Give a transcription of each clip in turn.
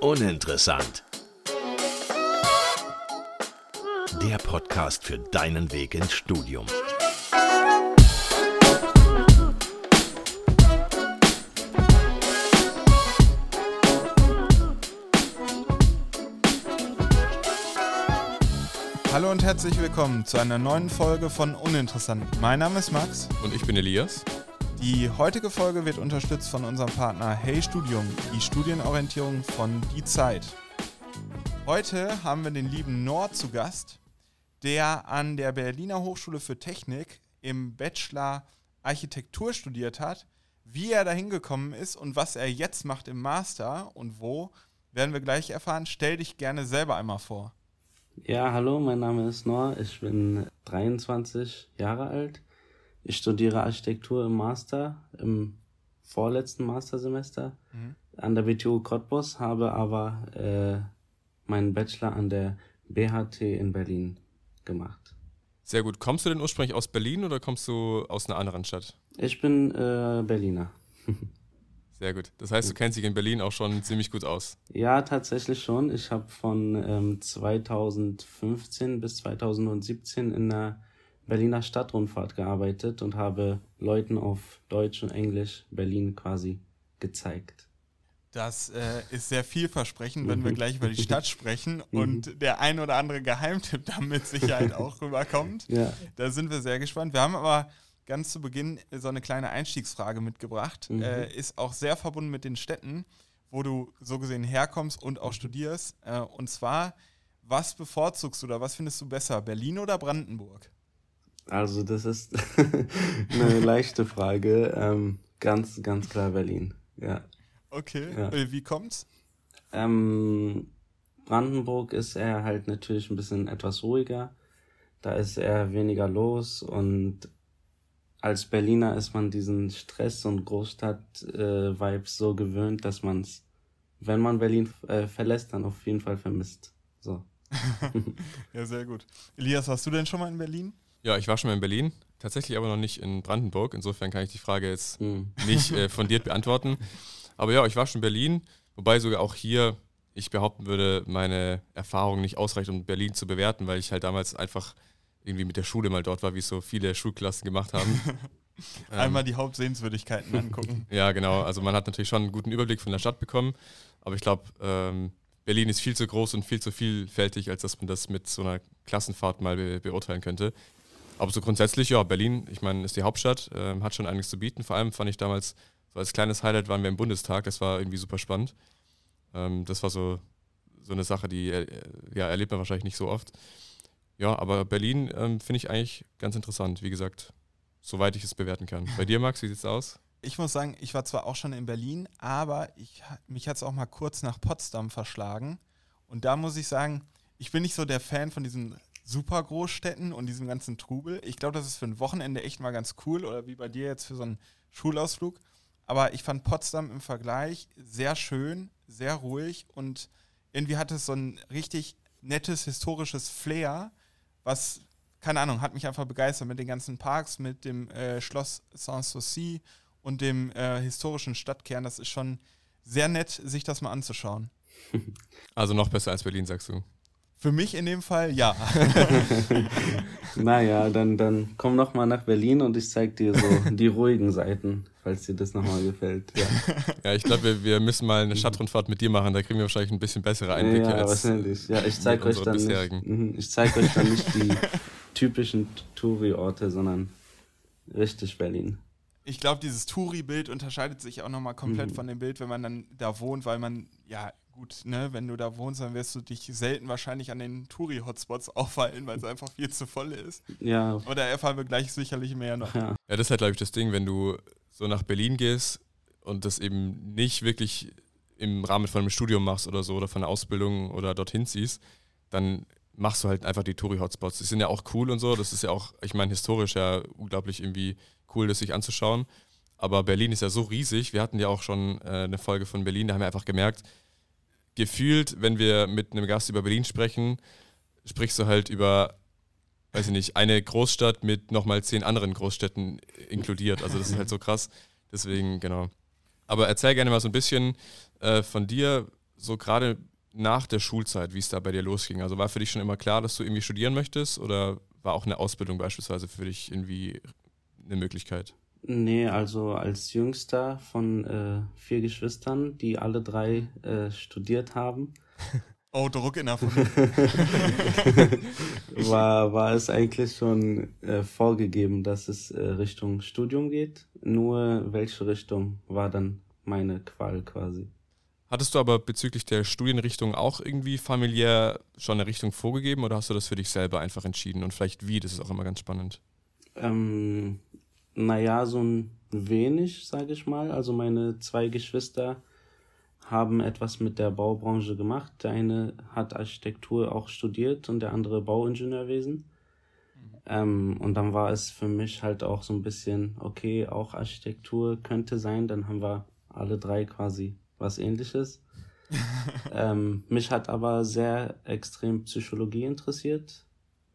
Uninteressant. Der Podcast für deinen Weg ins Studium. Hallo und herzlich willkommen zu einer neuen Folge von Uninteressant. Mein Name ist Max. Und ich bin Elias. Die heutige Folge wird unterstützt von unserem Partner Hey Studium, die Studienorientierung von Die Zeit. Heute haben wir den lieben Nord zu Gast, der an der Berliner Hochschule für Technik im Bachelor Architektur studiert hat. Wie er dahin gekommen ist und was er jetzt macht im Master und wo, werden wir gleich erfahren. Stell dich gerne selber einmal vor. Ja, hallo, mein Name ist Noah, ich bin 23 Jahre alt. Ich studiere Architektur im Master, im vorletzten Mastersemester mhm. an der WTU Cottbus, habe aber äh, meinen Bachelor an der BHT in Berlin gemacht. Sehr gut. Kommst du denn ursprünglich aus Berlin oder kommst du aus einer anderen Stadt? Ich bin äh, Berliner. Sehr gut. Das heißt, du kennst dich in Berlin auch schon ziemlich gut aus. Ja, tatsächlich schon. Ich habe von ähm, 2015 bis 2017 in der Berliner Stadtrundfahrt gearbeitet und habe Leuten auf Deutsch und Englisch Berlin quasi gezeigt. Das äh, ist sehr vielversprechend, wenn wir gleich über die Stadt sprechen mhm. und der ein oder andere Geheimtipp da mit Sicherheit auch rüberkommt. Ja. Da sind wir sehr gespannt. Wir haben aber ganz zu Beginn so eine kleine Einstiegsfrage mitgebracht. Mhm. Äh, ist auch sehr verbunden mit den Städten, wo du so gesehen herkommst und auch studierst. Äh, und zwar, was bevorzugst du oder was findest du besser, Berlin oder Brandenburg? Also das ist eine leichte Frage. Ähm, ganz, ganz klar Berlin. Ja. Okay. Ja. Äh, wie kommt's? Ähm, Brandenburg ist eher halt natürlich ein bisschen etwas ruhiger. Da ist eher weniger los und als Berliner ist man diesen Stress und Großstadt-Vibes so gewöhnt, dass man es, wenn man Berlin äh, verlässt, dann auf jeden Fall vermisst. So. ja, sehr gut. Elias, warst du denn schon mal in Berlin? Ja, ich war schon mal in Berlin, tatsächlich aber noch nicht in Brandenburg. Insofern kann ich die Frage jetzt mhm. nicht äh, fundiert beantworten. Aber ja, ich war schon in Berlin, wobei sogar auch hier ich behaupten würde, meine Erfahrung nicht ausreicht, um Berlin zu bewerten, weil ich halt damals einfach irgendwie mit der Schule mal dort war, wie es so viele Schulklassen gemacht haben. Einmal ähm, die Hauptsehenswürdigkeiten angucken. ja, genau. Also man hat natürlich schon einen guten Überblick von der Stadt bekommen, aber ich glaube, ähm, Berlin ist viel zu groß und viel zu vielfältig, als dass man das mit so einer Klassenfahrt mal be beurteilen könnte. Aber so grundsätzlich, ja, Berlin, ich meine, ist die Hauptstadt, ähm, hat schon einiges zu bieten. Vor allem fand ich damals, so als kleines Highlight waren wir im Bundestag, das war irgendwie super spannend. Ähm, das war so, so eine Sache, die äh, ja, erlebt man wahrscheinlich nicht so oft. Ja, aber Berlin ähm, finde ich eigentlich ganz interessant, wie gesagt, soweit ich es bewerten kann. Bei dir, Max, wie sieht es aus? Ich muss sagen, ich war zwar auch schon in Berlin, aber ich, mich hat es auch mal kurz nach Potsdam verschlagen. Und da muss ich sagen, ich bin nicht so der Fan von diesen super Großstädten und diesem ganzen Trubel. Ich glaube, das ist für ein Wochenende echt mal ganz cool oder wie bei dir jetzt für so einen Schulausflug. Aber ich fand Potsdam im Vergleich sehr schön, sehr ruhig und irgendwie hat es so ein richtig nettes historisches Flair was, keine Ahnung, hat mich einfach begeistert mit den ganzen Parks, mit dem äh, Schloss Sanssouci und dem äh, historischen Stadtkern. Das ist schon sehr nett, sich das mal anzuschauen. Also noch besser als Berlin, sagst du? Für mich in dem Fall ja. naja, dann, dann komm noch mal nach Berlin und ich zeig dir so die ruhigen Seiten, falls dir das nochmal gefällt. Ja, ja ich glaube, wir, wir müssen mal eine Stadtrundfahrt mit dir machen, da kriegen wir wahrscheinlich ein bisschen bessere Einblicke. Ja, als wahrscheinlich. Ja, ich zeig euch dann nicht, mhm, ich zeig euch dann nicht die typischen Touri-Orte, sondern richtig Berlin. Ich glaube, dieses Touri-Bild unterscheidet sich auch nochmal komplett mhm. von dem Bild, wenn man dann da wohnt, weil man ja gut, ne, wenn du da wohnst, dann wirst du dich selten wahrscheinlich an den Touri-Hotspots aufhalten, weil es einfach viel zu voll ist. Ja. Aber da erfahren wir gleich sicherlich mehr noch. Ja, ja das ist halt, glaube ich, das Ding, wenn du so nach Berlin gehst und das eben nicht wirklich im Rahmen von einem Studium machst oder so oder von einer Ausbildung oder dorthin ziehst, dann machst du halt einfach die Touri-Hotspots. Die sind ja auch cool und so. Das ist ja auch, ich meine, historisch ja unglaublich irgendwie cool, das sich anzuschauen. Aber Berlin ist ja so riesig. Wir hatten ja auch schon äh, eine Folge von Berlin, da haben wir einfach gemerkt, gefühlt, wenn wir mit einem Gast über Berlin sprechen, sprichst du halt über, weiß ich nicht, eine Großstadt mit nochmal zehn anderen Großstädten inkludiert. Also das ist halt so krass. Deswegen, genau. Aber erzähl gerne mal so ein bisschen äh, von dir, so gerade nach der Schulzeit, wie es da bei dir losging. Also war für dich schon immer klar, dass du irgendwie studieren möchtest oder war auch eine Ausbildung beispielsweise für dich irgendwie eine Möglichkeit? Nee, also als jüngster von äh, vier Geschwistern, die alle drei äh, studiert haben. Oh, Druck in der Familie. war, war es eigentlich schon äh, vorgegeben, dass es äh, Richtung Studium geht. Nur welche Richtung war dann meine Qual quasi. Hattest du aber bezüglich der Studienrichtung auch irgendwie familiär schon eine Richtung vorgegeben oder hast du das für dich selber einfach entschieden und vielleicht wie? Das ist auch immer ganz spannend. Ähm, naja, so ein wenig, sage ich mal. Also meine zwei Geschwister haben etwas mit der Baubranche gemacht. Der eine hat Architektur auch studiert und der andere Bauingenieurwesen. Ähm, und dann war es für mich halt auch so ein bisschen, okay, auch Architektur könnte sein. Dann haben wir alle drei quasi was ähnliches. ähm, mich hat aber sehr extrem Psychologie interessiert.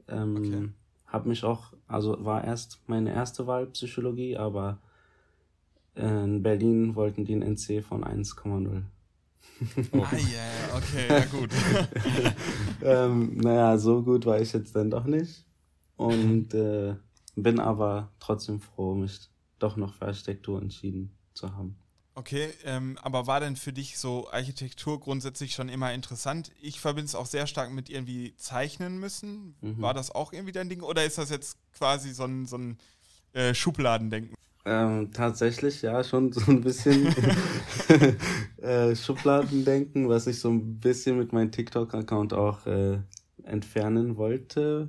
Ähm, okay. Hab mich auch, also war erst meine erste Wahl Psychologie, aber in Berlin wollten die einen NC von 1,0. Oh. Ah, yeah, okay, ja gut. ähm, naja, so gut war ich jetzt dann doch nicht. Und äh, bin aber trotzdem froh, mich doch noch für Architektur entschieden zu haben. Okay, ähm, aber war denn für dich so Architektur grundsätzlich schon immer interessant? Ich verbinde es auch sehr stark mit irgendwie zeichnen müssen. Mhm. War das auch irgendwie dein Ding? Oder ist das jetzt quasi so ein, so ein äh, Schubladendenken? Ähm, tatsächlich, ja, schon so ein bisschen äh, Schubladendenken, was ich so ein bisschen mit meinem TikTok-Account auch äh, entfernen wollte.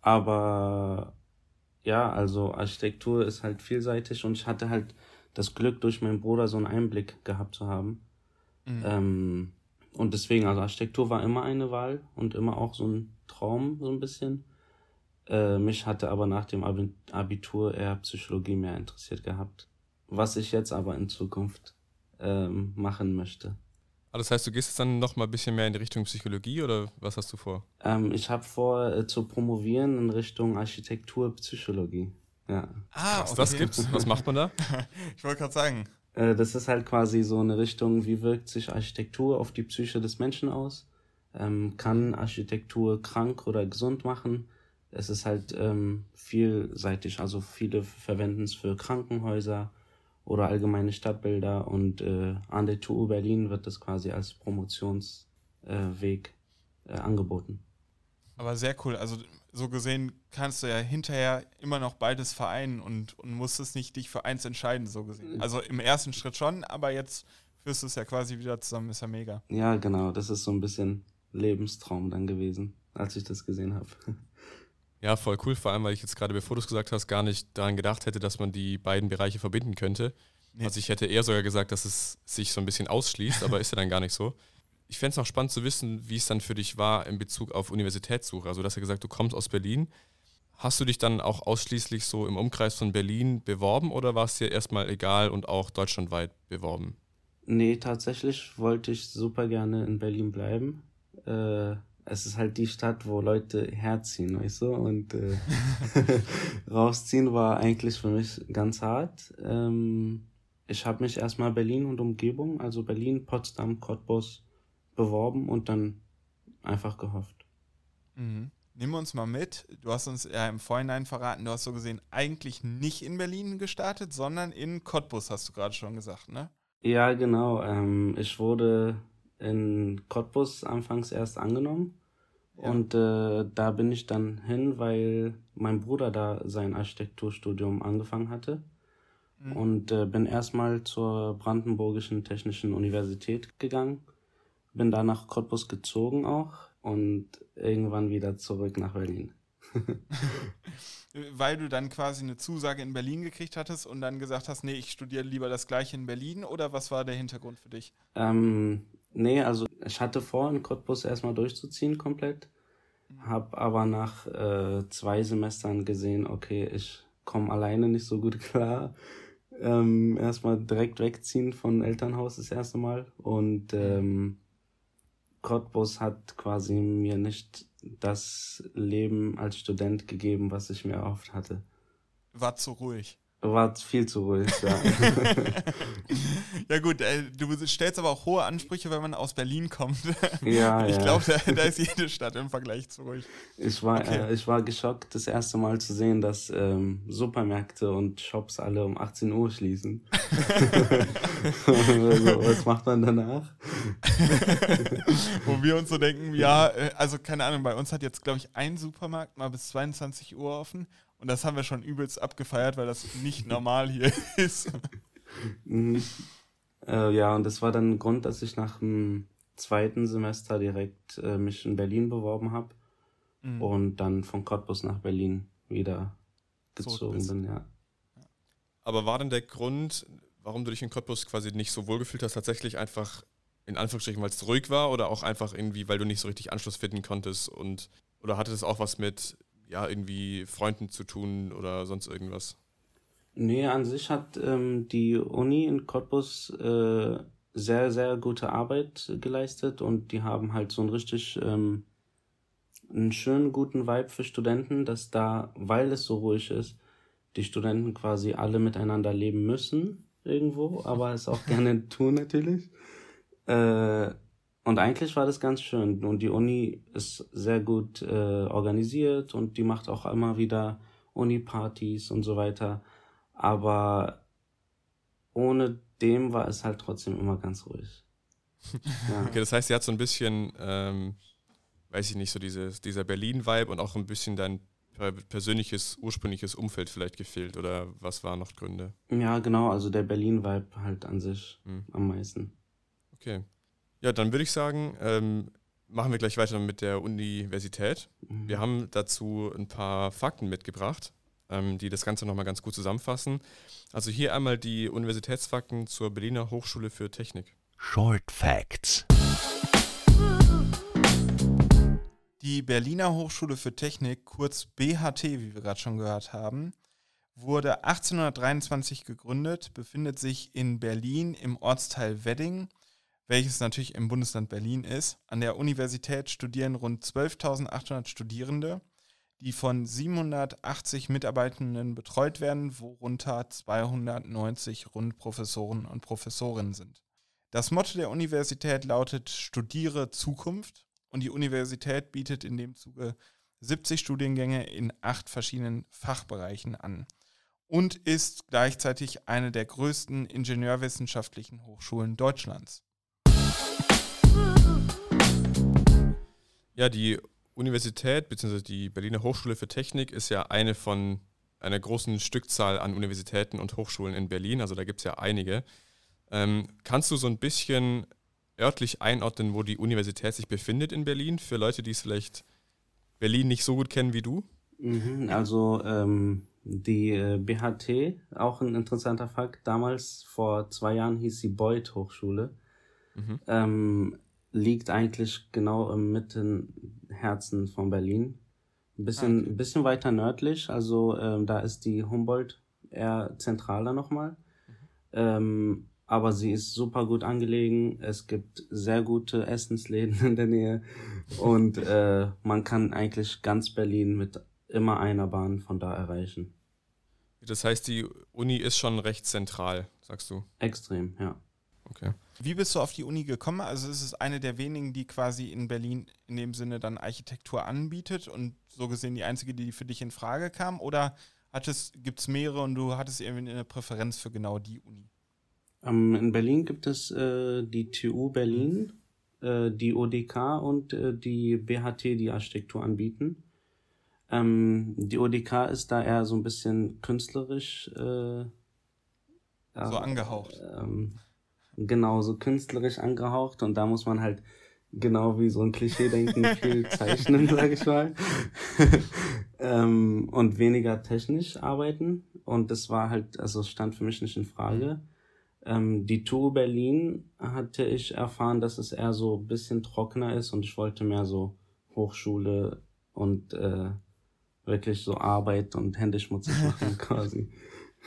Aber ja, also Architektur ist halt vielseitig und ich hatte halt das Glück, durch meinen Bruder so einen Einblick gehabt zu haben. Mhm. Ähm, und deswegen, also Architektur war immer eine Wahl und immer auch so ein Traum, so ein bisschen. Äh, mich hatte aber nach dem Abitur eher Psychologie mehr interessiert gehabt. Was ich jetzt aber in Zukunft ähm, machen möchte. Ah, das heißt, du gehst jetzt dann noch mal ein bisschen mehr in die Richtung Psychologie oder was hast du vor? Ähm, ich habe vor äh, zu promovieren in Richtung Architektur, Psychologie. Ja. Ah, Krass, okay. das gibt's. Was macht man da? ich wollte gerade sagen. Äh, das ist halt quasi so eine Richtung, wie wirkt sich Architektur auf die Psyche des Menschen aus? Ähm, kann Architektur krank oder gesund machen? es ist halt ähm, vielseitig. Also viele verwenden es für Krankenhäuser oder allgemeine Stadtbilder und äh, an der TU Berlin wird das quasi als Promotionsweg äh, äh, angeboten. Aber sehr cool. Also so gesehen kannst du ja hinterher immer noch beides vereinen und, und musstest nicht dich für eins entscheiden, so gesehen. Also im ersten Schritt schon, aber jetzt führst du es ja quasi wieder zusammen, ist ja mega. Ja, genau. Das ist so ein bisschen Lebenstraum dann gewesen, als ich das gesehen habe. Ja, voll cool, vor allem, weil ich jetzt gerade, bevor du es gesagt hast, gar nicht daran gedacht hätte, dass man die beiden Bereiche verbinden könnte. Nee. Also ich hätte eher sogar gesagt, dass es sich so ein bisschen ausschließt, aber ist ja dann gar nicht so. Ich fände es noch spannend zu wissen, wie es dann für dich war in Bezug auf Universitätssuche. Also du hast ja gesagt, du kommst aus Berlin. Hast du dich dann auch ausschließlich so im Umkreis von Berlin beworben oder war es dir erstmal egal und auch deutschlandweit beworben? Nee, tatsächlich wollte ich super gerne in Berlin bleiben. Äh, es ist halt die Stadt, wo Leute herziehen, weißt du? Und äh, rausziehen war eigentlich für mich ganz hart. Ähm, ich habe mich erstmal Berlin und Umgebung, also Berlin, Potsdam, Cottbus beworben und dann einfach gehofft. Mhm. Nimm uns mal mit. Du hast uns ja im Vorhinein verraten, du hast so gesehen eigentlich nicht in Berlin gestartet, sondern in Cottbus, hast du gerade schon gesagt, ne? Ja, genau. Ähm, ich wurde in Cottbus anfangs erst angenommen. Ja. Und äh, da bin ich dann hin, weil mein Bruder da sein Architekturstudium angefangen hatte. Mhm. Und äh, bin erstmal zur Brandenburgischen Technischen Universität gegangen. Bin da nach Cottbus gezogen auch und irgendwann wieder zurück nach Berlin. Weil du dann quasi eine Zusage in Berlin gekriegt hattest und dann gesagt hast, nee, ich studiere lieber das gleiche in Berlin oder was war der Hintergrund für dich? Ähm, Nee, also ich hatte vor, in Cottbus erstmal durchzuziehen komplett. Hab aber nach äh, zwei Semestern gesehen, okay, ich komme alleine nicht so gut klar. Ähm, erstmal direkt wegziehen von Elternhaus das erste Mal. Und ähm, Cottbus hat quasi mir nicht das Leben als Student gegeben, was ich mir erhofft hatte. War zu ruhig. War viel zu ruhig, ja. ja gut, äh, du stellst aber auch hohe Ansprüche, wenn man aus Berlin kommt. Ja, ich ja. glaube, da, da, ist jede Stadt im Vergleich zu ruhig. Ich war, okay. äh, ich war geschockt, das erste Mal zu sehen, dass ähm, Supermärkte und Shops alle um 18 Uhr schließen. also, was macht man danach? Wo wir uns so denken, ja, äh, also keine Ahnung, bei uns hat jetzt, glaube ich, ein Supermarkt mal bis 22 Uhr offen und das haben wir schon übelst abgefeiert, weil das nicht normal hier ist. Mhm. Äh, ja, und das war dann ein Grund, dass ich nach dem zweiten Semester direkt äh, mich in Berlin beworben habe mhm. und dann von Cottbus nach Berlin wieder gezogen so bin, ja. Aber war denn der Grund, warum du dich in Cottbus quasi nicht so wohl gefühlt hast, tatsächlich einfach in Anführungsstrichen, weil es ruhig war oder auch einfach irgendwie, weil du nicht so richtig Anschluss finden konntest und oder hatte das auch was mit ja, irgendwie Freunden zu tun oder sonst irgendwas? Nee, an sich hat ähm, die Uni in Cottbus äh, sehr, sehr gute Arbeit geleistet und die haben halt so einen richtig ähm, einen schönen, guten Vibe für Studenten, dass da, weil es so ruhig ist, die Studenten quasi alle miteinander leben müssen irgendwo, aber es auch gerne tun natürlich. Äh, und eigentlich war das ganz schön. Und die Uni ist sehr gut äh, organisiert und die macht auch immer wieder Uni-Partys und so weiter. Aber ohne dem war es halt trotzdem immer ganz ruhig. Ja. Okay, das heißt, sie hat so ein bisschen, ähm, weiß ich nicht, so dieses, dieser Berlin-Vibe und auch ein bisschen dein persönliches, ursprüngliches Umfeld vielleicht gefehlt oder was waren noch Gründe? Ja, genau, also der Berlin-Vibe halt an sich hm. am meisten. Okay. Ja, dann würde ich sagen, ähm, machen wir gleich weiter mit der Universität. Mhm. Wir haben dazu ein paar Fakten mitgebracht, ähm, die das Ganze nochmal ganz gut zusammenfassen. Also hier einmal die Universitätsfakten zur Berliner Hochschule für Technik. Short Facts. Die Berliner Hochschule für Technik, kurz BHT, wie wir gerade schon gehört haben, wurde 1823 gegründet, befindet sich in Berlin im Ortsteil Wedding welches natürlich im Bundesland Berlin ist. An der Universität studieren rund 12.800 Studierende, die von 780 Mitarbeitenden betreut werden, worunter 290 rund Professoren und Professorinnen sind. Das Motto der Universität lautet Studiere Zukunft und die Universität bietet in dem Zuge 70 Studiengänge in acht verschiedenen Fachbereichen an und ist gleichzeitig eine der größten ingenieurwissenschaftlichen Hochschulen Deutschlands. Ja, die Universität bzw. die Berliner Hochschule für Technik ist ja eine von einer großen Stückzahl an Universitäten und Hochschulen in Berlin. Also da gibt es ja einige. Ähm, kannst du so ein bisschen örtlich einordnen, wo die Universität sich befindet in Berlin, für Leute, die es vielleicht Berlin nicht so gut kennen wie du? Mhm, also ähm, die äh, BHT, auch ein interessanter Fakt, damals vor zwei Jahren hieß sie Beuth Hochschule. Mhm. Ähm, liegt eigentlich genau im Mittenherzen von Berlin. Ein bisschen, ah, okay. ein bisschen weiter nördlich, also ähm, da ist die Humboldt eher zentraler nochmal. Mhm. Ähm, aber sie ist super gut angelegen. Es gibt sehr gute Essensläden in der Nähe und äh, man kann eigentlich ganz Berlin mit immer einer Bahn von da erreichen. Das heißt, die Uni ist schon recht zentral, sagst du? Extrem, ja. Okay. Wie bist du auf die Uni gekommen? Also ist es eine der wenigen, die quasi in Berlin in dem Sinne dann Architektur anbietet und so gesehen die einzige, die für dich in Frage kam? Oder gibt es mehrere und du hattest irgendwie eine Präferenz für genau die Uni? Um, ähm, in Berlin gibt es äh, die TU Berlin, äh, die ODK und äh, die BHT, die Architektur anbieten. Ähm, die ODK ist da eher so ein bisschen künstlerisch. Äh, so angehaucht. Ähm, genauso künstlerisch angehaucht und da muss man halt genau wie so ein Klischee denken, viel zeichnen, sag ich mal. ähm, und weniger technisch arbeiten. Und das war halt, also stand für mich nicht in Frage. Ähm, die Tour Berlin hatte ich erfahren, dass es eher so ein bisschen trockener ist und ich wollte mehr so Hochschule und äh, wirklich so Arbeit und händeschmutzig machen quasi.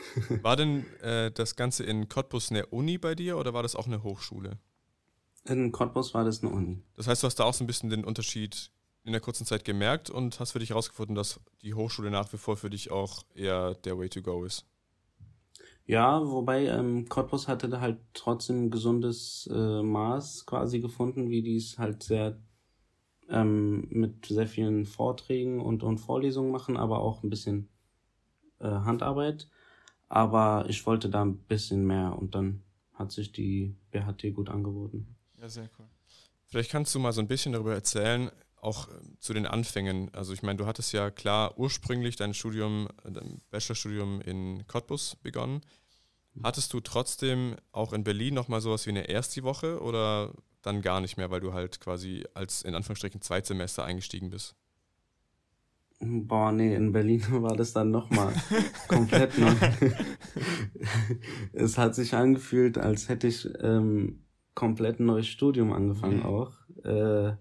War denn äh, das Ganze in Cottbus eine Uni bei dir oder war das auch eine Hochschule? In Cottbus war das eine Uni. Das heißt, du hast da auch so ein bisschen den Unterschied in der kurzen Zeit gemerkt und hast für dich herausgefunden, dass die Hochschule nach wie vor für dich auch eher der Way to go ist. Ja, wobei ähm, Cottbus hatte da halt trotzdem ein gesundes äh, Maß quasi gefunden, wie die es halt sehr ähm, mit sehr vielen Vorträgen und, und Vorlesungen machen, aber auch ein bisschen äh, Handarbeit. Aber ich wollte da ein bisschen mehr und dann hat sich die BHT gut angeboten. Ja, sehr cool. Vielleicht kannst du mal so ein bisschen darüber erzählen, auch äh, zu den Anfängen. Also ich meine, du hattest ja klar ursprünglich dein Studium, dein Bachelorstudium in Cottbus begonnen. Hattest du trotzdem auch in Berlin nochmal sowas wie eine erste Woche oder dann gar nicht mehr, weil du halt quasi als in Anführungsstrichen Zweitsemester eingestiegen bist? Boah, nee, in Berlin war das dann nochmal komplett neu. es hat sich angefühlt, als hätte ich ähm, komplett ein neues Studium angefangen mhm. auch. Äh,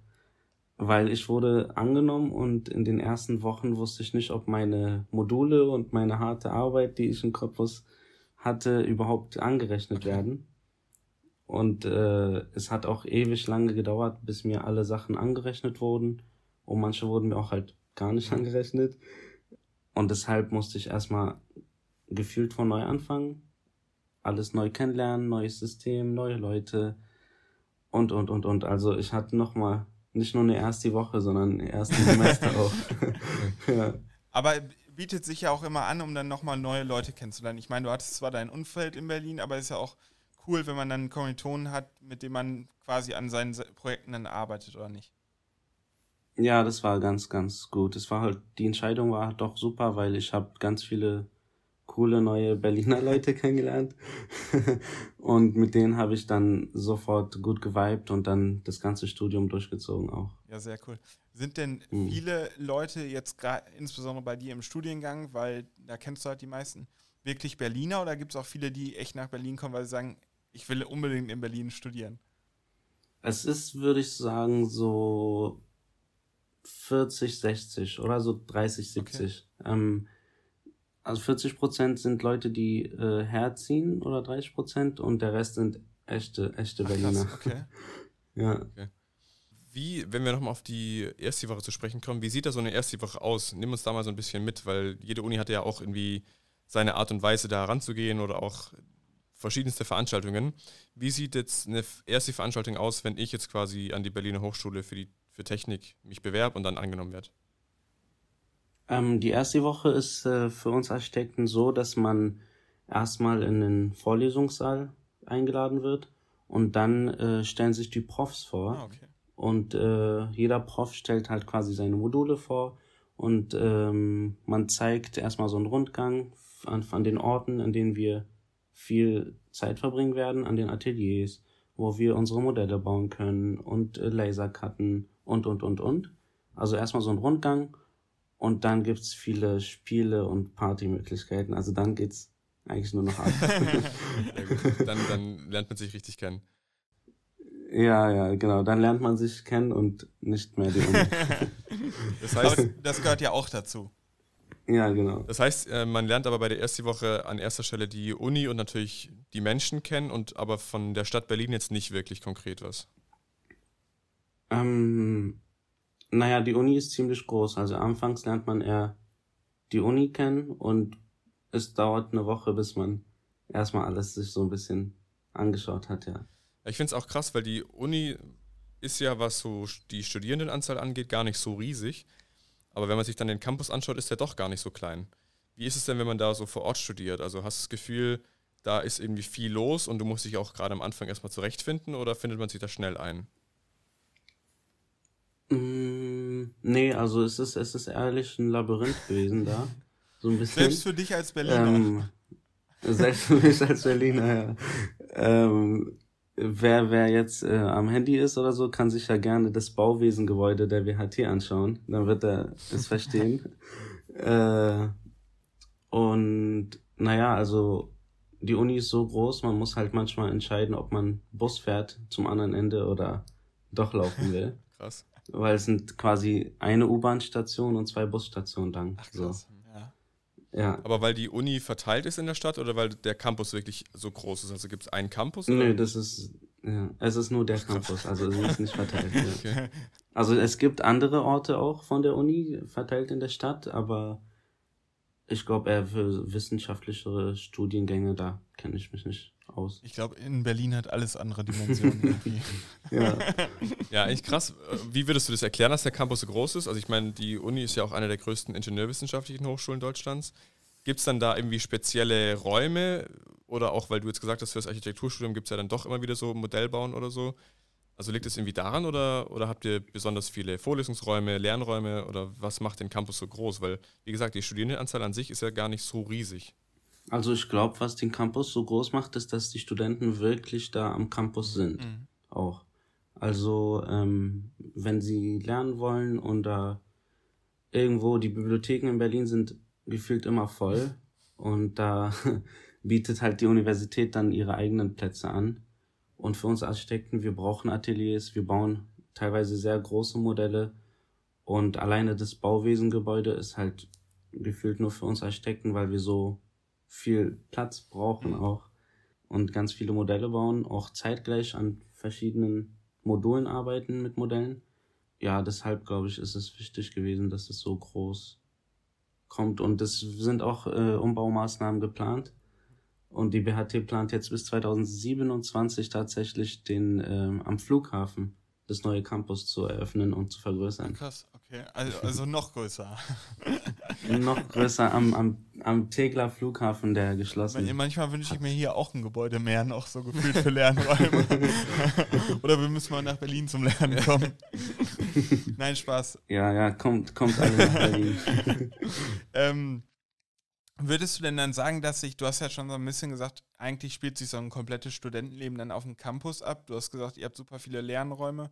weil ich wurde angenommen und in den ersten Wochen wusste ich nicht, ob meine Module und meine harte Arbeit, die ich in Cottbus hatte, überhaupt angerechnet okay. werden. Und äh, es hat auch ewig lange gedauert, bis mir alle Sachen angerechnet wurden. Und manche wurden mir auch halt gar nicht angerechnet. Und deshalb musste ich erstmal gefühlt von neu anfangen. Alles neu kennenlernen, neues System, neue Leute und, und, und, und. Also ich hatte nochmal nicht nur eine erste Woche, sondern ein erstes Semester auch. ja. Aber bietet sich ja auch immer an, um dann nochmal neue Leute kennenzulernen. Ich meine, du hattest zwar dein Umfeld in Berlin, aber es ist ja auch cool, wenn man dann Kommilitonen hat, mit denen man quasi an seinen Projekten dann arbeitet, oder nicht? Ja, das war ganz, ganz gut. Es war halt, die Entscheidung war doch super, weil ich habe ganz viele coole neue Berliner Leute kennengelernt. und mit denen habe ich dann sofort gut geweibt und dann das ganze Studium durchgezogen auch. Ja, sehr cool. Sind denn mhm. viele Leute jetzt gerade, insbesondere bei dir im Studiengang, weil da kennst du halt die meisten, wirklich Berliner oder gibt es auch viele, die echt nach Berlin kommen, weil sie sagen, ich will unbedingt in Berlin studieren? Es ist, würde ich sagen, so 40, 60 oder so 30, 70. Okay. Ähm, also 40 Prozent sind Leute, die äh, herziehen oder 30 Prozent und der Rest sind echte, echte Ach, Berliner. Okay. ja. Okay. Wie, wenn wir nochmal auf die erste Woche zu sprechen kommen, wie sieht da so eine erste Woche aus? Nimm uns da mal so ein bisschen mit, weil jede Uni hat ja auch irgendwie seine Art und Weise, da heranzugehen oder auch verschiedenste Veranstaltungen. Wie sieht jetzt eine erste Veranstaltung aus, wenn ich jetzt quasi an die Berliner Hochschule für, die, für Technik mich bewerbe und dann angenommen werde? Ähm, die erste Woche ist äh, für uns Architekten so, dass man erstmal in den Vorlesungssaal eingeladen wird und dann äh, stellen sich die Profs vor. Ah, okay. Und äh, jeder Prof stellt halt quasi seine Module vor und ähm, man zeigt erstmal so einen Rundgang an, an den Orten, an denen wir viel Zeit verbringen werden, an den Ateliers, wo wir unsere Modelle bauen können und äh, Lasercutten und, und, und, und. Also erstmal so ein Rundgang und dann gibt's viele Spiele und Partymöglichkeiten. Also dann geht's eigentlich nur noch ab. dann, dann lernt man sich richtig kennen. Ja, ja, genau. Dann lernt man sich kennen und nicht mehr die Uni. das heißt, das gehört ja auch dazu. Ja, genau. Das heißt, äh, man lernt aber bei der ersten Woche an erster Stelle die Uni und natürlich die Menschen kennen und aber von der Stadt Berlin jetzt nicht wirklich konkret was. Ähm, naja, die Uni ist ziemlich groß. Also anfangs lernt man eher die Uni kennen und es dauert eine Woche, bis man erstmal alles sich so ein bisschen angeschaut hat, ja. Ich finde es auch krass, weil die Uni ist ja, was so die Studierendenanzahl angeht, gar nicht so riesig. Aber wenn man sich dann den Campus anschaut, ist der doch gar nicht so klein. Wie ist es denn, wenn man da so vor Ort studiert? Also hast du das Gefühl, da ist irgendwie viel los und du musst dich auch gerade am Anfang erstmal zurechtfinden oder findet man sich da schnell ein? Mm, nee, also es ist, es ist ehrlich ein Labyrinth gewesen da. So ein bisschen. Selbst für dich als Berliner. Ähm, selbst für mich als Berliner, ja. Ähm, wer, wer jetzt äh, am Handy ist oder so, kann sich ja gerne das Bauwesengebäude der WHT anschauen. Dann wird er es verstehen. äh, und naja, also die Uni ist so groß, man muss halt manchmal entscheiden, ob man Bus fährt zum anderen Ende oder doch laufen will. Krass weil es sind quasi eine U-Bahn-Station und zwei Busstationen lang. Ach, krass. So. Ja. Aber weil die Uni verteilt ist in der Stadt oder weil der Campus wirklich so groß ist? Also gibt es einen Campus? Oder? Nö, das ist, ja, es ist nur der Campus, also es ist nicht verteilt. ja. okay. Also es gibt andere Orte auch von der Uni verteilt in der Stadt, aber Ich glaube eher für wissenschaftlichere Studiengänge, da kenne ich mich nicht aus. Ich glaube, in Berlin hat alles andere Dimensionen irgendwie. ja. ja, eigentlich krass. Wie würdest du das erklären, dass der Campus so groß ist? Also ich meine, die Uni ist ja auch eine der größten ingenieurwissenschaftlichen Hochschulen Deutschlands. Gibt es dann da irgendwie spezielle Räume oder auch, weil du jetzt gesagt hast, für das Architekturstudium gibt es ja dann doch immer wieder so Modellbauen oder so. Also liegt es irgendwie daran oder, oder habt ihr besonders viele Vorlesungsräume, Lernräume oder was macht den Campus so groß? Weil, wie gesagt, die Studierendenanzahl an sich ist ja gar nicht so riesig. Also ich glaube, was den Campus so groß macht, ist, dass die Studenten wirklich da am Campus sind. Mhm. Auch. Also ähm, wenn sie lernen wollen und da irgendwo, die Bibliotheken in Berlin sind gefühlt immer voll und da bietet halt die Universität dann ihre eigenen Plätze an. Und für uns Architekten, wir brauchen Ateliers, wir bauen teilweise sehr große Modelle und alleine das Bauwesengebäude ist halt gefühlt nur für uns Architekten, weil wir so viel Platz brauchen mhm. auch und ganz viele Modelle bauen, auch zeitgleich an verschiedenen Modulen arbeiten mit Modellen. Ja, deshalb glaube ich, ist es wichtig gewesen, dass es so groß kommt und es sind auch äh, Umbaumaßnahmen geplant und die BHT plant jetzt bis 2027 tatsächlich den ähm, am Flughafen das neue Campus zu eröffnen und zu vergrößern. Krass, okay. Also, also noch größer. noch größer am, am, am Tegler Flughafen, der geschlossen ist. Manchmal wünsche ich mir hier auch ein Gebäude mehr, noch so gefühlt für Lernräume. Oder wir müssen mal nach Berlin zum Lernen kommen. Nein, Spaß. Ja, ja, kommt, kommt alle nach Berlin. ähm, Würdest du denn dann sagen, dass sich, du hast ja schon so ein bisschen gesagt, eigentlich spielt sich so ein komplettes Studentenleben dann auf dem Campus ab. Du hast gesagt, ihr habt super viele Lernräume.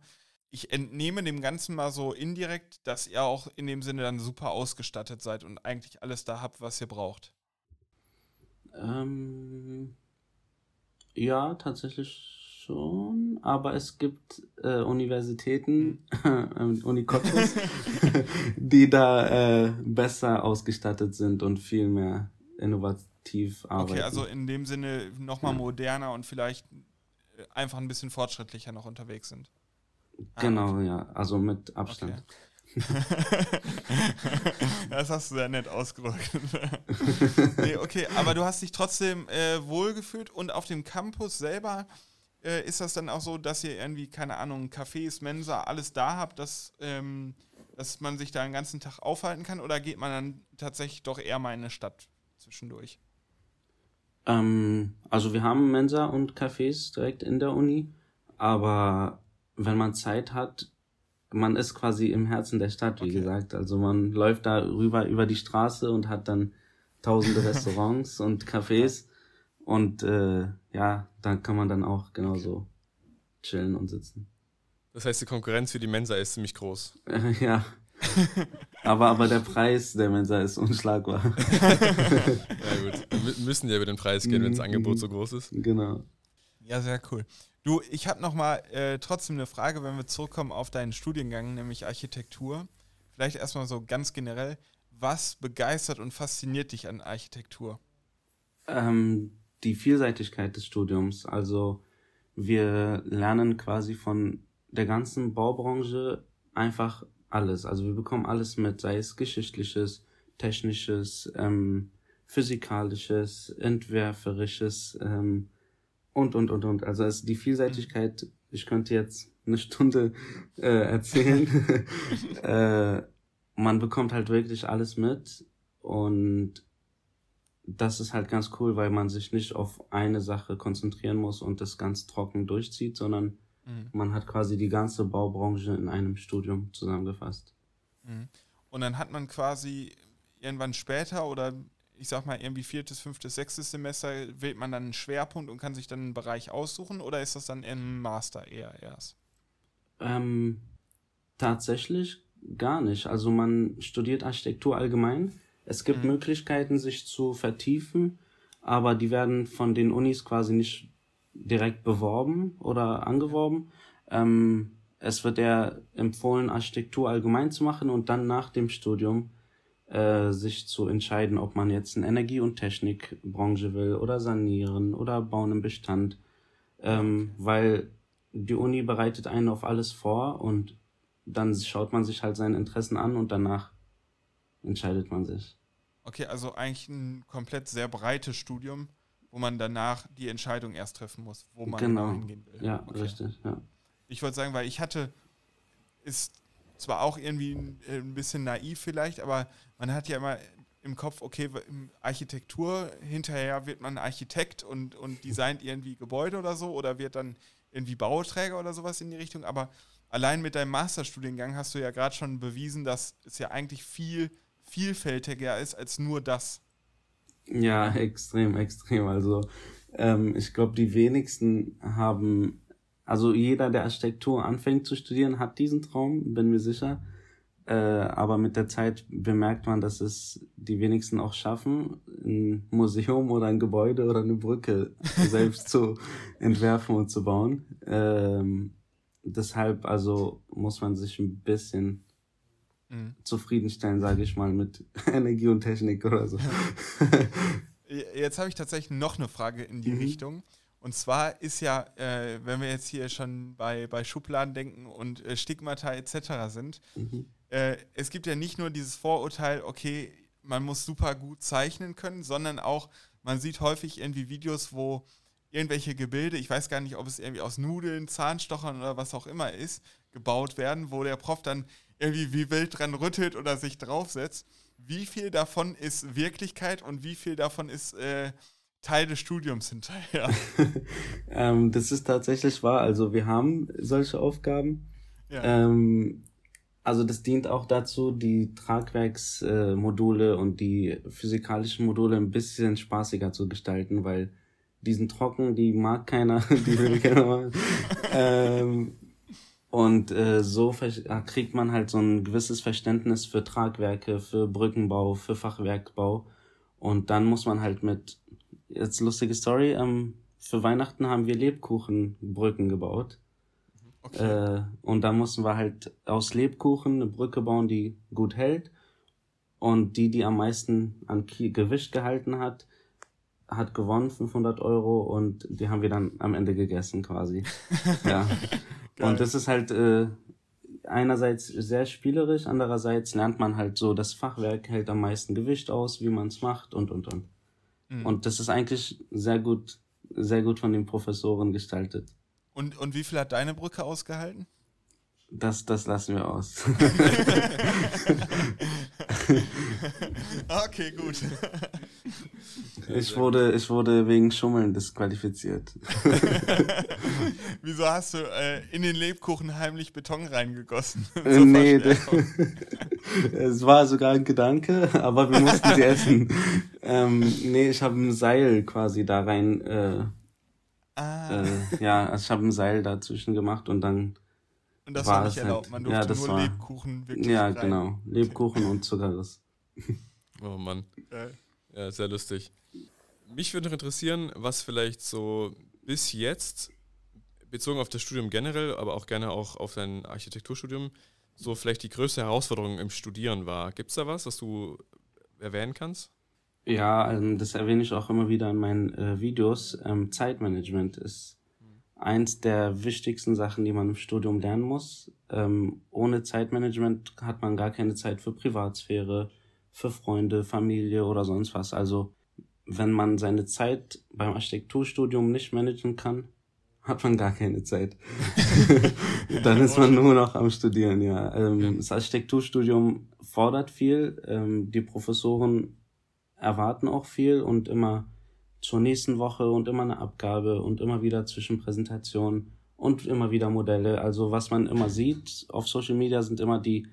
Ich entnehme dem Ganzen mal so indirekt, dass ihr auch in dem Sinne dann super ausgestattet seid und eigentlich alles da habt, was ihr braucht. Ähm, ja, tatsächlich schon, aber es gibt äh, Universitäten, äh, Uni Cottbus, die da äh, besser ausgestattet sind und viel mehr innovativ arbeiten. Okay, also in dem Sinne nochmal ja. moderner und vielleicht äh, einfach ein bisschen fortschrittlicher noch unterwegs sind. Ah, genau, ah, okay. ja, also mit Abstand. Okay. das hast du sehr nett ausgedrückt. nee, okay, aber du hast dich trotzdem äh, wohlgefühlt und auf dem Campus selber äh, ist das dann auch so, dass ihr irgendwie, keine Ahnung, Cafés, Mensa, alles da habt, dass, ähm, dass man sich da den ganzen Tag aufhalten kann? Oder geht man dann tatsächlich doch eher mal in eine Stadt zwischendurch? Ähm, also wir haben Mensa und Cafés direkt in der Uni, aber wenn man Zeit hat, man ist quasi im Herzen der Stadt, wie okay. gesagt. Also man läuft da rüber über die Straße und hat dann tausende Restaurants und Cafés. Und äh, ja, da kann man dann auch genauso chillen und sitzen. Das heißt, die Konkurrenz für die Mensa ist ziemlich groß. ja. aber, aber der Preis der Mensa ist unschlagbar. ja, gut. Wir müssen ja über den Preis gehen, wenn das Angebot so groß ist. Genau. Ja, sehr cool. Du, ich habe nochmal äh, trotzdem eine Frage, wenn wir zurückkommen auf deinen Studiengang, nämlich Architektur. Vielleicht erstmal so ganz generell. Was begeistert und fasziniert dich an Architektur? Ähm, die Vielseitigkeit des Studiums. Also wir lernen quasi von der ganzen Baubranche einfach alles. Also wir bekommen alles mit, sei es geschichtliches, technisches, ähm, physikalisches, entwerferisches ähm, und, und, und, und. Also es, die Vielseitigkeit, ich könnte jetzt eine Stunde äh, erzählen. äh, man bekommt halt wirklich alles mit und das ist halt ganz cool, weil man sich nicht auf eine Sache konzentrieren muss und das ganz trocken durchzieht, sondern mhm. man hat quasi die ganze Baubranche in einem Studium zusammengefasst. Mhm. Und dann hat man quasi irgendwann später oder ich sag mal irgendwie viertes, fünftes, sechstes Semester wählt man dann einen Schwerpunkt und kann sich dann einen Bereich aussuchen oder ist das dann im Master eher erst? Ähm, tatsächlich gar nicht. Also man studiert Architektur allgemein es gibt mhm. Möglichkeiten, sich zu vertiefen, aber die werden von den Unis quasi nicht direkt beworben oder angeworben. Ähm, es wird eher empfohlen, Architektur allgemein zu machen und dann nach dem Studium äh, sich zu entscheiden, ob man jetzt in Energie- und Technikbranche will oder sanieren oder bauen im Bestand. Ähm, weil die Uni bereitet einen auf alles vor und dann schaut man sich halt seine Interessen an und danach entscheidet man sich. Okay, also eigentlich ein komplett sehr breites Studium, wo man danach die Entscheidung erst treffen muss, wo man Genau. genau hingehen will. Ja, Okay. richtig, ja. Ich wollte sagen, weil ich hatte, ist zwar auch irgendwie ein, äh, ein bisschen naiv vielleicht, aber man hat ja immer im Kopf, okay, Architektur, hinterher wird man Architekt und, und designt irgendwie Gebäude oder so oder wird dann irgendwie Bauträger oder sowas in die Richtung, aber allein mit deinem Masterstudiengang hast du ja gerade schon bewiesen, dass es ja eigentlich viel vielfältiger ist als nur das. Ja, extrem, extrem. Also ähm, ich glaube, die wenigsten haben, also jeder, der Architektur anfängt zu studieren, hat diesen Traum, bin mir sicher. Äh, aber mit der Zeit bemerkt man, dass es die wenigsten auch schaffen, ein Museum oder ein Gebäude oder eine Brücke selbst zu entwerfen und zu bauen. Ähm, deshalb also muss man sich ein bisschen Mhm. zufriedenstellen, sage ich mal, mit Energie und Technik oder so. Jetzt habe ich tatsächlich noch eine Frage in die Mhm. Richtung. Und zwar ist ja, äh, wenn wir jetzt hier schon bei, bei Schubladen denken und äh, Stigmata etc. sind, Mhm. äh, es gibt ja nicht nur dieses Vorurteil, okay, man muss super gut zeichnen können, sondern auch, man sieht häufig irgendwie Videos, wo irgendwelche Gebilde, ich weiß gar nicht, ob es irgendwie aus Nudeln, Zahnstochern oder was auch immer ist, gebaut werden, wo der Prof dann irgendwie wie wild dran rüttelt oder sich draufsetzt. Wie viel davon ist Wirklichkeit und wie viel davon ist äh, Teil des Studiums hinterher? ähm, das ist tatsächlich wahr. Also wir haben solche Aufgaben. ja. Ähm, also das dient auch dazu, die Tragwerksmodule äh, und die physikalischen Module ein bisschen spaßiger zu gestalten, weil die sind trocken, die mag keiner, die will keiner machen. ähm, und äh, so äh, kriegt man halt so ein gewisses Verständnis für Tragwerke, für Brückenbau, für Fachwerkbau. Und dann muss man halt mit, jetzt lustige Story, ähm, für Weihnachten haben wir Lebkuchenbrücken gebaut. Okay. Äh, und da mussten wir halt aus Lebkuchen eine Brücke bauen, die gut hält. Und die, die am meisten an Gewicht gehalten hat, hat gewonnen, 500 Euro. Und die haben wir dann am Ende gegessen quasi. ja. Und das ist halt äh, einerseits sehr spielerisch, andererseits lernt man halt so, das Fachwerk hält am meisten Gewicht aus, wie man es macht und, und, und. Mhm. Und das ist eigentlich sehr gut, sehr gut von den Professoren gestaltet. Und, und wie viel hat deine Brücke ausgehalten? Das, das lassen wir aus. okay, gut. Ich wurde, ich wurde wegen Schummeln disqualifiziert. Wieso hast du äh, in den Lebkuchen heimlich Beton reingegossen? Äh, Zur nee, Verstärkung. es war sogar ein Gedanke, aber wir mussten sie essen. Ähm, nee, ich habe ein Seil quasi da rein, äh, ah, äh, ja, also ich habe ein Seil dazwischen gemacht und dann, und das war war nicht es erlaubt. halt- Man ja, durfte das nur war- Lebkuchen wirklich ja, rein. genau, Lebkuchen und Zuckerriss. Oh Mann. Geil. Ja, sehr lustig. Mich würde interessieren, was vielleicht so bis jetzt, bezogen auf das Studium generell, aber auch gerne auch auf dein Architekturstudium, so vielleicht die größte Herausforderung im Studieren war. Gibt es da was, was du erwähnen kannst? Ja, ähm, das erwähne ich auch immer wieder in meinen äh, Videos. Ähm, Zeitmanagement ist eins der wichtigsten Sachen, die man im Studium lernen muss. Ähm, ohne Zeitmanagement hat man gar keine Zeit für Privatsphäre, für Freunde, Familie oder sonst was. Also wenn man seine Zeit beim Architekturstudium nicht managen kann, hat man gar keine Zeit. Dann ist man nur noch am Studieren, ja. Ähm, Das Architekturstudium fordert viel. Ähm, die Professoren erwarten auch viel und immer zur nächsten Woche und immer eine Abgabe und immer wieder Zwischenpräsentation und immer wieder Modelle. Also was man immer sieht auf Social Media sind immer die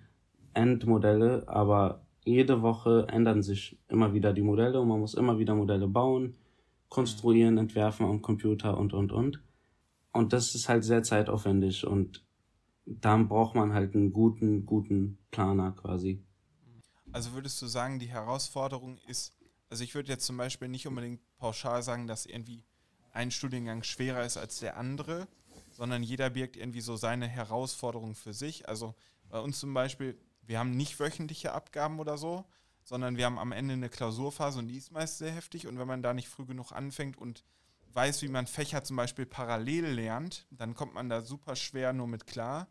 Endmodelle, aber jede Woche ändern sich immer wieder die Modelle und man muss immer wieder Modelle bauen, konstruieren, entwerfen am Computer und, und, und. Und das ist halt sehr zeitaufwendig und dann braucht man halt einen guten, guten Planer quasi. Also würdest du sagen, die Herausforderung ist, also ich würde jetzt zum Beispiel nicht unbedingt pauschal sagen, dass irgendwie ein Studiengang schwerer ist als der andere, sondern jeder birgt irgendwie so seine Herausforderung für sich. Also bei uns zum Beispiel, wir haben nicht wöchentliche Abgaben oder so, sondern wir haben am Ende eine Klausurphase und die ist meist sehr heftig. Und wenn man da nicht früh genug anfängt und weiß, wie man Fächer zum Beispiel parallel lernt, dann kommt man da super schwer nur mit klar.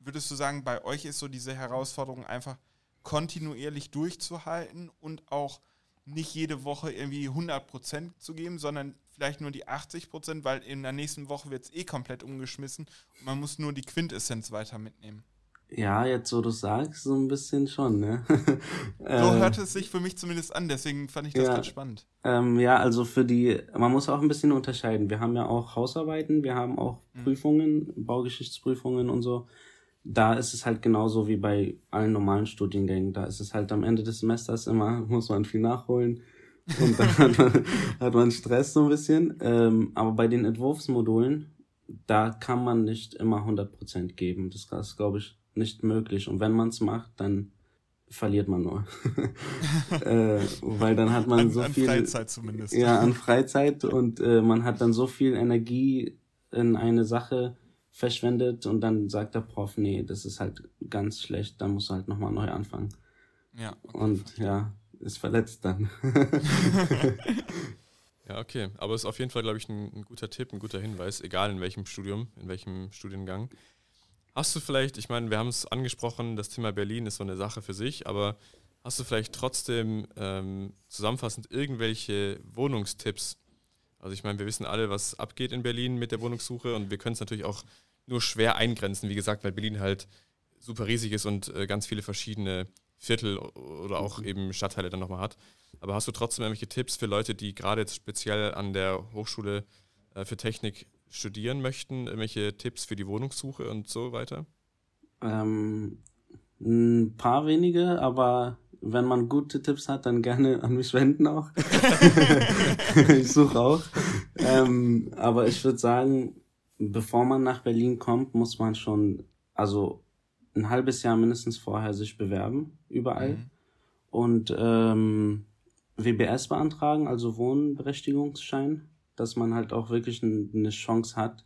Würdest du sagen, bei euch ist so diese Herausforderung einfach, kontinuierlich durchzuhalten und auch nicht jede Woche irgendwie 100% zu geben, sondern vielleicht nur die 80%, weil in der nächsten Woche wird es eh komplett umgeschmissen und man muss nur die Quintessenz weiter mitnehmen. Ja, jetzt so du sagst, so ein bisschen schon, ne? so hört es sich für mich zumindest an, deswegen fand ich das ja, ganz spannend. Ähm, ja, also für die, man muss auch ein bisschen unterscheiden. Wir haben ja auch Hausarbeiten, wir haben auch mhm. Prüfungen, Baugeschichtsprüfungen und so. Da ist es halt genauso wie bei allen normalen Studiengängen. Da ist es halt am Ende des Semesters immer, muss man viel nachholen. Und dann hat, man, hat man Stress so ein bisschen. Ähm, aber bei den Entwurfsmodulen, da kann man nicht immer 100% geben. Das ist, glaube ich, nicht möglich. Und wenn man es macht, dann verliert man nur. äh, weil dann hat man an, so an viel. Freizeit zumindest. Ja, an Freizeit und äh, man hat dann so viel Energie in eine Sache verschwendet und dann sagt der Prof, nee, das ist halt ganz schlecht, dann musst du halt nochmal neu anfangen. Ja. Okay, und verstehe. ja, ist verletzt dann. ja, okay. Aber es ist auf jeden Fall, glaube ich, ein, ein guter Tipp, ein guter Hinweis, egal in welchem Studium, in welchem Studiengang. Hast du vielleicht, ich meine, wir haben es angesprochen, das Thema Berlin ist so eine Sache für sich, aber hast du vielleicht trotzdem ähm, zusammenfassend irgendwelche Wohnungstipps? Also ich meine, wir wissen alle, was abgeht in Berlin mit der Wohnungssuche und wir können es natürlich auch nur schwer eingrenzen, wie gesagt, weil Berlin halt super riesig ist und äh, ganz viele verschiedene Viertel oder auch mhm. eben Stadtteile dann nochmal hat. Aber hast du trotzdem irgendwelche Tipps für Leute, die gerade jetzt speziell an der Hochschule äh, für Technik studieren möchten? Irgendwelche Tipps für die Wohnungssuche und so weiter? Ähm, ein paar wenige, aber wenn man gute Tipps hat, dann gerne an mich wenden auch. ich suche auch. Ähm, aber ich würde sagen, bevor man nach Berlin kommt, muss man schon, also ein halbes Jahr mindestens vorher sich bewerben, überall. Mhm. Und ähm, WBS beantragen, also Wohnberechtigungsschein dass man halt auch wirklich eine Chance hat.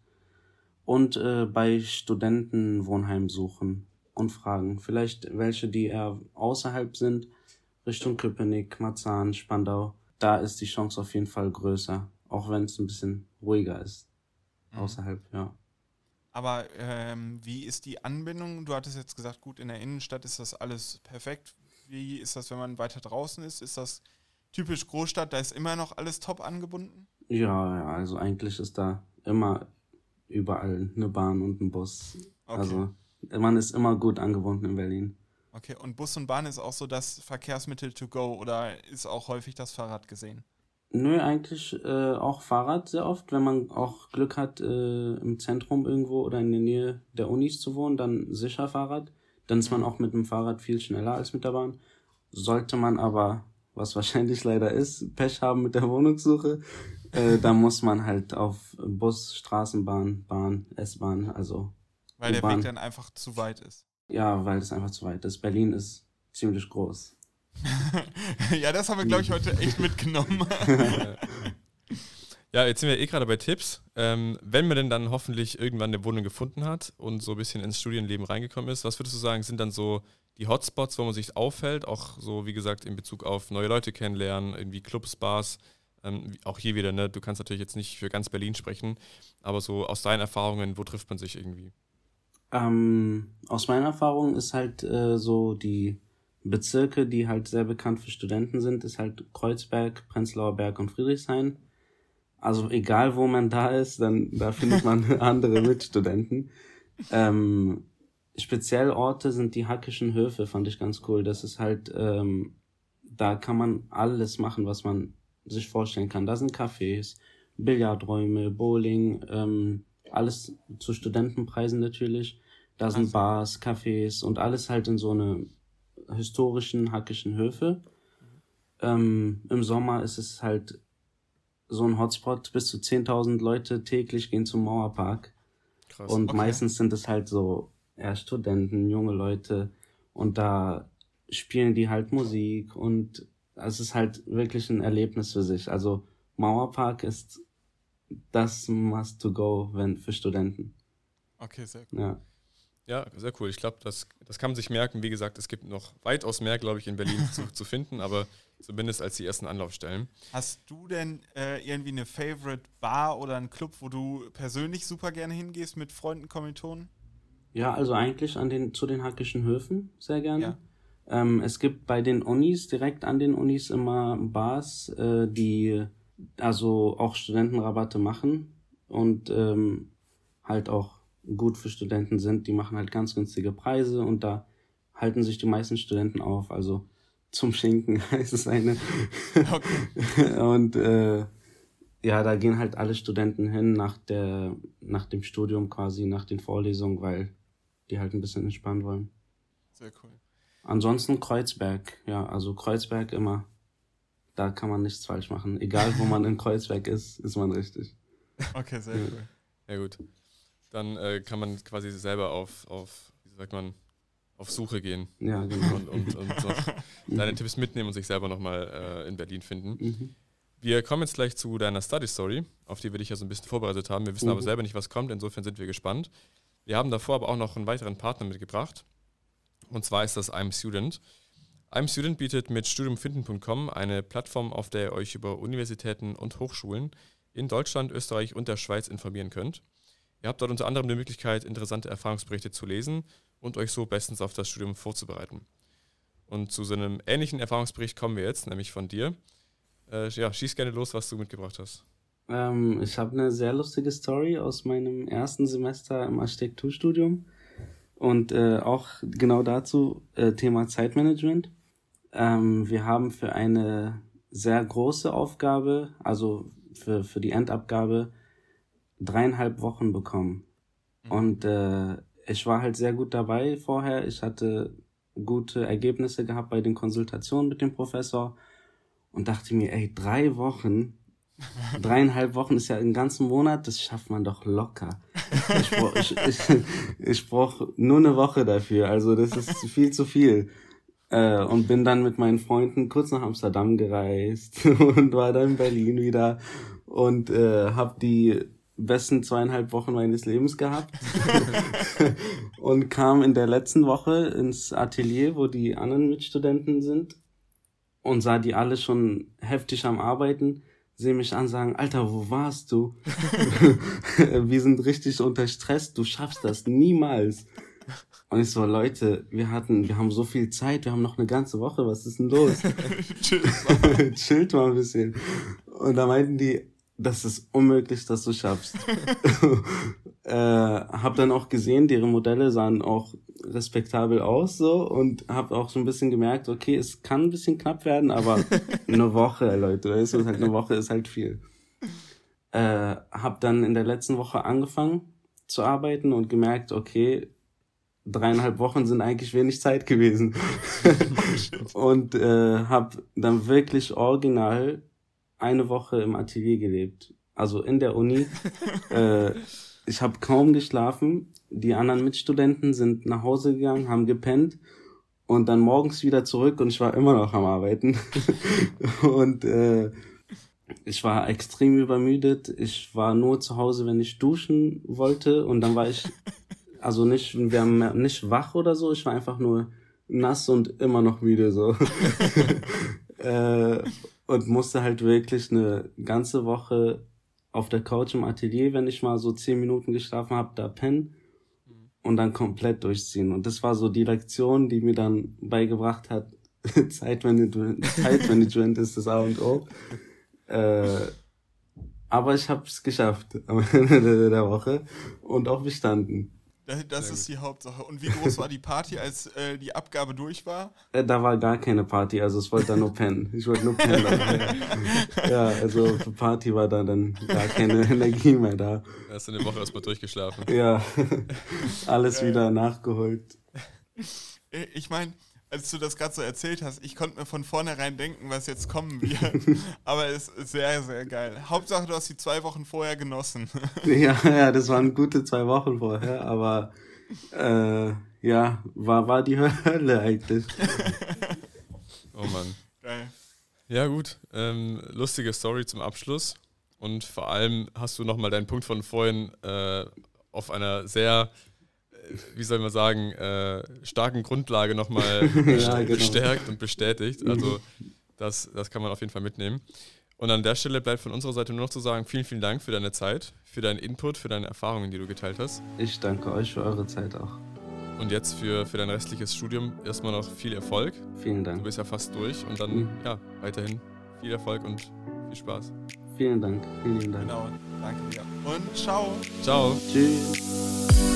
Und äh, bei Studenten Wohnheim suchen und fragen. Vielleicht welche, die eher außerhalb sind, Richtung Köpenick, Marzahn, Spandau. Da ist die Chance auf jeden Fall größer, auch wenn es ein bisschen ruhiger ist. Mhm. Außerhalb, ja. Aber ähm, wie ist die Anbindung? Du hattest jetzt gesagt, gut, in der Innenstadt ist das alles perfekt. Wie ist das, wenn man weiter draußen ist? Ist das typisch Großstadt, da ist immer noch alles top angebunden? Ja, ja, also eigentlich ist da immer überall eine Bahn und ein Bus. Okay. Also man ist immer gut angebunden in Berlin. Okay, und Bus und Bahn ist auch so das Verkehrsmittel to go oder ist auch häufig das Fahrrad gesehen? Nö, eigentlich äh, auch Fahrrad sehr oft. Wenn man auch Glück hat, äh, im Zentrum irgendwo oder in der Nähe der Unis zu wohnen, dann sicher Fahrrad. Dann ist man mhm. auch mit dem Fahrrad viel schneller als mit der Bahn. Sollte man aber, was wahrscheinlich leider ist, Pech haben mit der Wohnungssuche, äh, da muss man halt auf Bus, Straßenbahn, Bahn, S-Bahn, also. Weil der Weg dann einfach zu weit ist. Ja, weil es einfach zu weit ist. Berlin ist ziemlich groß. ja, das haben wir, glaube ich, heute echt mitgenommen. ja, jetzt sind wir eh gerade bei Tipps. Ähm, wenn man denn dann hoffentlich irgendwann eine Wohnung gefunden hat und so ein bisschen ins Studienleben reingekommen ist, was würdest du sagen, sind dann so die Hotspots, wo man sich aufhält, auch so wie gesagt in Bezug auf neue Leute kennenlernen, irgendwie Clubs, Bars, ähm, auch hier wieder, ne, du kannst natürlich jetzt nicht für ganz Berlin sprechen, aber so aus deinen Erfahrungen, wo trifft man sich irgendwie? Ähm, aus meiner Erfahrung ist halt äh, so die Bezirke, die halt sehr bekannt für Studenten sind, ist halt Kreuzberg, Prenzlauer Berg und Friedrichshain. Also egal wo man da ist, dann da findet man andere Mitstudenten. Ähm, speziell Orte sind die Hackischen Höfe, fand ich ganz cool. Das ist halt, ähm, da kann man alles machen, was man sich vorstellen kann. Da sind Cafés, Billardräume, Bowling, ähm, alles zu Studentenpreisen natürlich. Da sind also. Bars, Cafés und alles halt in so eine historischen, hackischen Höfe. Ähm, Im Sommer ist es halt so ein Hotspot, bis zu 10.000 Leute täglich gehen zum Mauerpark. Krass, und okay. meistens sind es halt so eher Studenten, junge Leute und da spielen die halt Musik und es ist halt wirklich ein Erlebnis für sich. Also Mauerpark ist das Must to go, wenn für Studenten. Okay, sehr cool. Ja. Ja, sehr cool. Ich glaube, das, das kann man sich merken. Wie gesagt, es gibt noch weitaus mehr, glaube ich, in Berlin zu, zu finden, aber zumindest als die ersten Anlaufstellen. Hast du denn äh, irgendwie eine Favorite Bar oder einen Club, wo du persönlich super gerne hingehst mit Freunden, Kommilitonen? Ja, also eigentlich an den, zu den Hackischen Höfen sehr gerne. Ja. Ähm, es gibt bei den Unis, direkt an den Unis immer Bars, äh, die also auch Studentenrabatte machen und ähm, halt auch gut für Studenten sind. Die machen halt ganz günstige Preise und da halten sich die meisten Studenten auf. Also zum Schinken heißt es eine. Okay. und äh, ja, da gehen halt alle Studenten hin nach der, nach dem Studium quasi, nach den Vorlesungen, weil die halt ein bisschen entspannen wollen. Sehr cool. Ansonsten Kreuzberg, ja, also Kreuzberg immer. Da kann man nichts falsch machen. Egal wo man in Kreuzberg ist, ist man richtig. Okay, sehr cool. Ja gut. Dann äh, kann man quasi selber auf, auf, wie sagt man, auf Suche gehen. Ja, genau. Und, und, und deine Tipps mitnehmen und sich selber nochmal äh, in Berlin finden. Mhm. Wir kommen jetzt gleich zu deiner Study Story, auf die wir dich ja so ein bisschen vorbereitet haben. Wir wissen mhm. aber selber nicht, was kommt, insofern sind wir gespannt. Wir haben davor aber auch noch einen weiteren Partner mitgebracht. Und zwar ist das I'm Student. I'm Student bietet mit studiumfinden.com eine Plattform, auf der ihr euch über Universitäten und Hochschulen in Deutschland, Österreich und der Schweiz informieren könnt. Ihr habt dort unter anderem die Möglichkeit, interessante Erfahrungsberichte zu lesen und euch so bestens auf das Studium vorzubereiten. Und zu so einem ähnlichen Erfahrungsbericht kommen wir jetzt, nämlich von dir. Äh, ja, schieß gerne los, was du mitgebracht hast. Ähm, ich habe eine sehr lustige Story aus meinem ersten Semester im Architekturstudium und äh, auch genau dazu äh, Thema Zeitmanagement. Ähm, wir haben für eine sehr große Aufgabe, also für, für die Endabgabe, dreieinhalb Wochen bekommen. Mhm. Und äh, ich war halt sehr gut dabei vorher. Ich hatte gute Ergebnisse gehabt bei den Konsultationen mit dem Professor und dachte mir, ey, drei Wochen, dreieinhalb Wochen ist ja ein ganzen Monat, das schafft man doch locker. Ich brauche ich, ich, ich brauch nur eine Woche dafür, also das ist viel zu viel. Äh, und bin dann mit meinen Freunden kurz nach Amsterdam gereist und war dann in Berlin wieder und äh, habe die besten zweieinhalb Wochen meines Lebens gehabt und kam in der letzten Woche ins Atelier, wo die anderen Mitstudenten sind und sah die alle schon heftig am Arbeiten, sehe mich an, sagen, Alter, wo warst du? wir sind richtig unter Stress, du schaffst das niemals. Und ich so, Leute, wir hatten, wir haben so viel Zeit, wir haben noch eine ganze Woche, was ist denn los? Chillt mal ein bisschen. Und da meinten die, das ist unmöglich, dass du schaffst. äh, hab dann auch gesehen, deren Modelle sahen auch respektabel aus so und hab auch so ein bisschen gemerkt, okay, es kann ein bisschen knapp werden, aber eine Woche, Leute, weißt du, halt eine Woche ist halt viel. Äh, hab dann in der letzten Woche angefangen zu arbeiten und gemerkt, okay, dreieinhalb Wochen sind eigentlich wenig Zeit gewesen. und äh, hab dann wirklich original eine Woche im Atelier gelebt. Also in der Uni. äh, ich habe kaum geschlafen. Die anderen Mitstudenten sind nach Hause gegangen, haben gepennt und dann morgens wieder zurück und ich war immer noch am Arbeiten. und äh, ich war extrem übermüdet. Ich war nur zu Hause, wenn ich duschen wollte und dann war ich also nicht wir haben nicht wach oder so. Ich war einfach nur nass und immer noch müde so. äh, und musste halt wirklich eine ganze Woche auf der Couch im Atelier, wenn ich mal so zehn Minuten geschlafen habe, da pennen und dann komplett durchziehen. Und das war so die Lektion, die mir dann beigebracht hat, Zeitmanagement, Zeitmanagement ist das A und O. Äh, aber ich habe es geschafft am Ende der Woche und auch bestanden. Das, das ist die Hauptsache. Und wie groß war die Party, als äh, die Abgabe durch war? Äh, da war gar keine Party, also ich wollte da nur pennen. Ich wollte nur pennen. ja. ja, also für Party war da dann gar keine Energie mehr da. Hast du eine Woche erstmal durchgeschlafen? Ja, alles ja. wieder nachgeholt. Ich meine, als du das gerade so erzählt hast, ich konnte mir von vornherein denken, was jetzt kommen wird. Aber es ist sehr, sehr geil. Hauptsache, du hast die zwei Wochen vorher genossen. ja, ja, das waren gute zwei Wochen vorher, aber äh, ja, war, war die Hölle eigentlich. oh Mann. Geil. Ja, gut. Ähm, lustige Story zum Abschluss. Und vor allem hast du nochmal deinen Punkt von vorhin äh, auf einer sehr wie soll man sagen, äh, starken Grundlage nochmal ja, genau. bestärkt und bestätigt. Also das, das kann man auf jeden Fall mitnehmen. Und an der Stelle bleibt von unserer Seite nur noch zu sagen, vielen, vielen Dank für deine Zeit, für deinen Input, für deine Erfahrungen, die du geteilt hast. Ich danke euch für eure Zeit auch. Und jetzt für, für dein restliches Studium erstmal noch viel Erfolg. Vielen Dank. Du bist ja fast durch und dann, Mhm. ja, weiterhin viel Erfolg und viel Spaß. Vielen Dank. Vielen Dank. Genau, danke dir. Und ciao. Ciao. Tschüss.